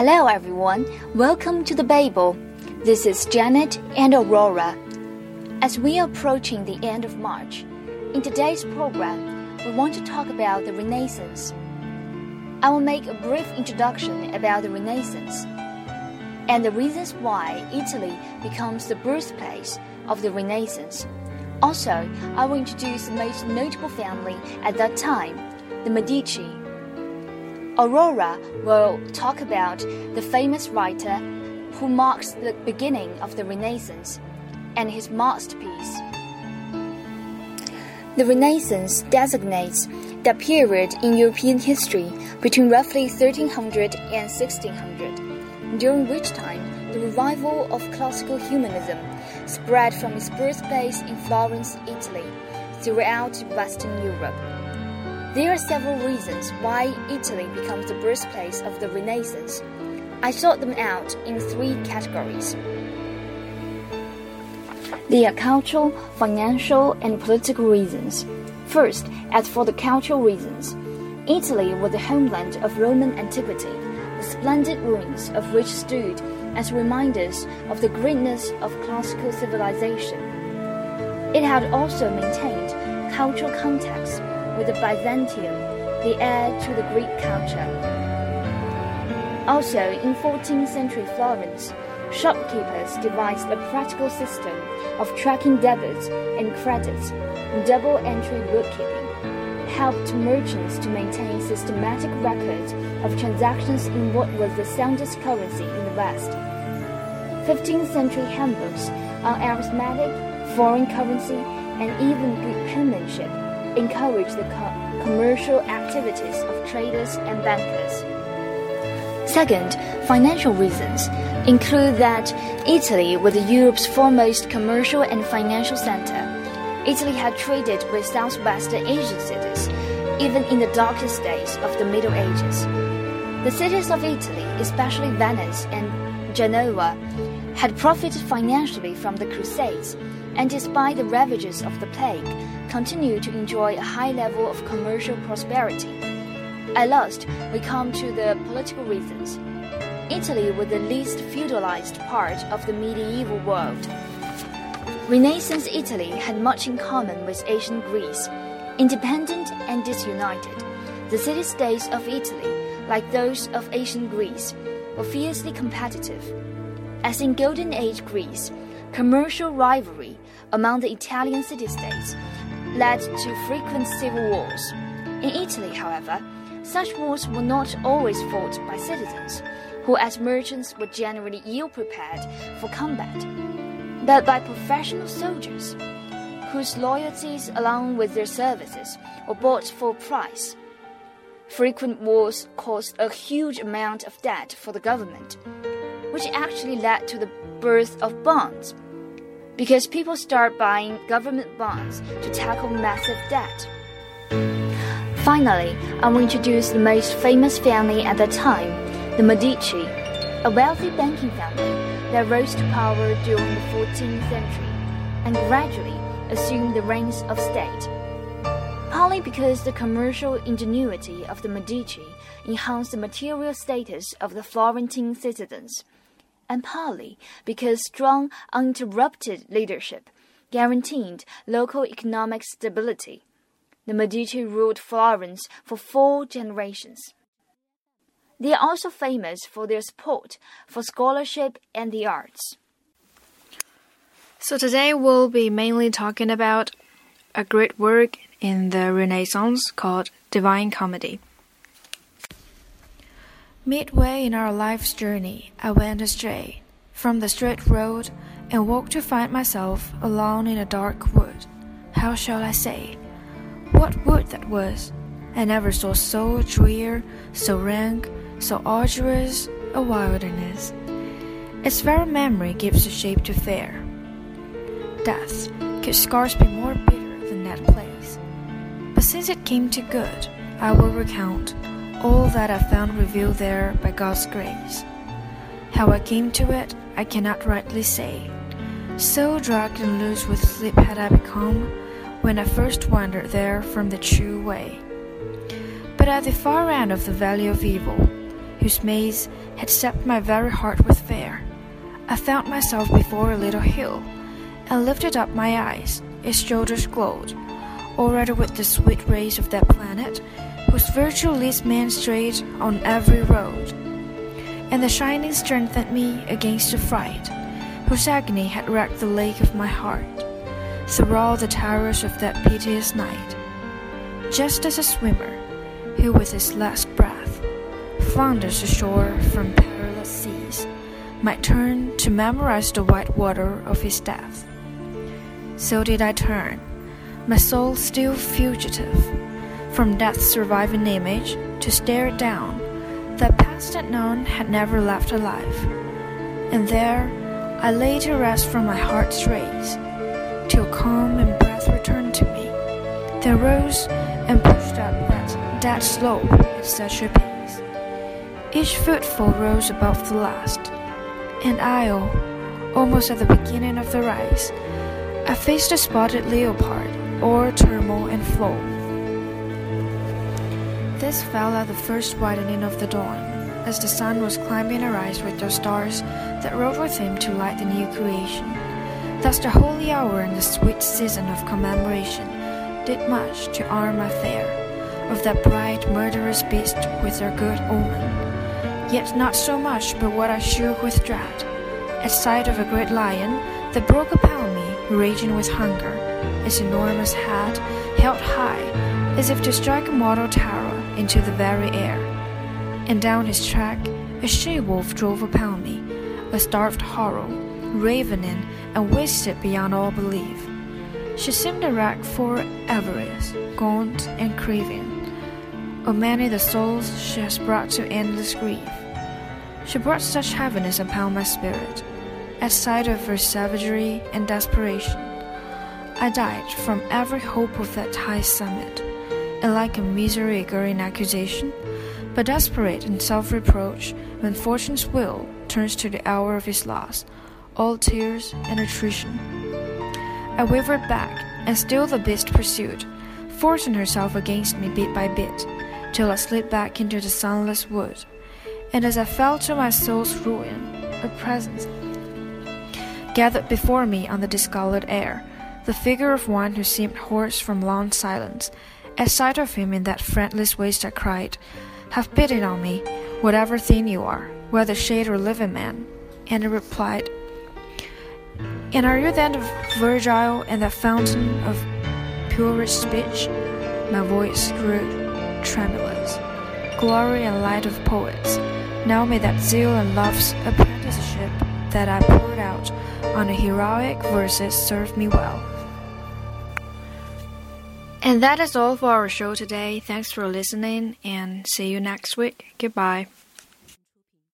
Hello, everyone. Welcome to the Babel. This is Janet and Aurora. As we are approaching the end of March, in today's program, we want to talk about the Renaissance. I will make a brief introduction about the Renaissance and the reasons why Italy becomes the birthplace of the Renaissance. Also, I will introduce the most notable family at that time, the Medici. Aurora will talk about the famous writer who marks the beginning of the Renaissance and his masterpiece. The Renaissance designates the period in European history between roughly 1300 and 1600, during which time the revival of classical humanism spread from its birthplace in Florence, Italy, throughout Western Europe. There are several reasons why Italy becomes the birthplace of the Renaissance. I sort them out in three categories. They are cultural, financial, and political reasons. First, as for the cultural reasons, Italy was the homeland of Roman antiquity, the splendid ruins of which stood as reminders of the greatness of classical civilization. It had also maintained cultural contacts with Byzantium, the heir to the Greek culture. Also, in 14th century Florence, shopkeepers devised a practical system of tracking debits and credits, double entry bookkeeping, helped merchants to maintain systematic records of transactions in what was the soundest currency in the West. 15th century handbooks on arithmetic, foreign currency, and even good penmanship encouraged the co- commercial activities of traders and bankers. Second, financial reasons include that Italy was Europe's foremost commercial and financial center. Italy had traded with southwestern Asian cities, even in the darkest days of the Middle Ages. The cities of Italy, especially Venice and Genoa, had profited financially from the Crusades, and despite the ravages of the plague, continued to enjoy a high level of commercial prosperity. At last, we come to the political reasons. Italy was the least feudalized part of the medieval world. Renaissance Italy had much in common with ancient Greece. Independent and disunited, the city states of Italy, like those of ancient Greece, were fiercely competitive. As in Golden Age Greece, commercial rivalry among the Italian city states led to frequent civil wars. In Italy, however, such wars were not always fought by citizens, who as merchants were generally ill prepared for combat, but by professional soldiers, whose loyalties along with their services were bought for a price. Frequent wars caused a huge amount of debt for the government, which actually led to the birth of bonds because people start buying government bonds to tackle massive debt. Finally, I will introduce the most famous family at that time, the Medici, a wealthy banking family that rose to power during the 14th century and gradually assumed the reins of state. Partly because the commercial ingenuity of the Medici enhanced the material status of the Florentine citizens and partly because strong, uninterrupted leadership guaranteed local economic stability. The Medici ruled Florence for four generations. They are also famous for their support for scholarship and the arts. So today we'll be mainly talking about a great work in the Renaissance called Divine Comedy. Midway in our life's journey, I went astray from the straight road and walked to find myself alone in a dark wood. How shall I say? What wood that was! I never saw so drear, so rank, so arduous a wilderness. Its very memory gives a shape to fear. Death could scarce be more bitter than that place. But since it came to good, I will recount all that I found revealed there by God's grace. How I came to it, I cannot rightly say. So drugged and loose with sleep had I become when I first wandered there from the true way. But at the far end of the valley of evil, whose maze had sapped my very heart with fear. I found myself before a little hill, and lifted up my eyes, its shoulders glowed, already with the sweet rays of that planet, whose virtue leads men straight on every road. And the shining strengthened me against the fright, whose agony had wrecked the lake of my heart, through all the terrors of that piteous night. Just as a swimmer, who with his last breath flounders ashore from perilous seas, might turn to memorize the white water of his death. So did I turn, my soul still fugitive, from death's surviving image to stare it down, that past none had never left alive. And there I lay to rest from my heart's race, till calm and breath returned to me, then rose and pushed up that dead slope at such a pace. Each footfall rose above the last and I, oh, almost at the beginning of the rise, I faced a spotted leopard, or turmoil and flow. This fell at the first widening of the dawn, as the sun was climbing a rise with the stars that rode with him to light the new creation. Thus the holy hour and the sweet season of commemoration did much to arm my fear of that bright murderous beast with their good omen yet not so much but what I shook with dread. At sight of a great lion that broke upon me, raging with hunger, its enormous head held high, as if to strike a mortal terror into the very air. And down his track a she wolf drove upon me, a starved horror, ravening and wasted beyond all belief. She seemed a wreck for avarice, gaunt and craving. O many the souls she has brought to endless grief. She brought such heaviness upon my spirit, at sight of her savagery and desperation. I died from every hope of that high summit, and like a misery in accusation, but desperate in self reproach when fortune's will turns to the hour of his loss, all tears and attrition. I wavered back, and still the beast pursued, forcing herself against me bit by bit till I slid back into the sunless wood. And as I fell to my soul's ruin, a presence gathered before me on the discolored air, the figure of one who seemed hoarse from long silence. At sight of him in that friendless waste, I cried, Have pity on me, whatever thing you are, whether shade or living man. And he replied, And are you then the Virgil and the fountain of purest speech? My voice grew tremulous. Glory and light of poets, now may that zeal and love's apprenticeship that I poured out on the heroic verses serve me well. And that is all for our show today. Thanks for listening and see you next week. Goodbye.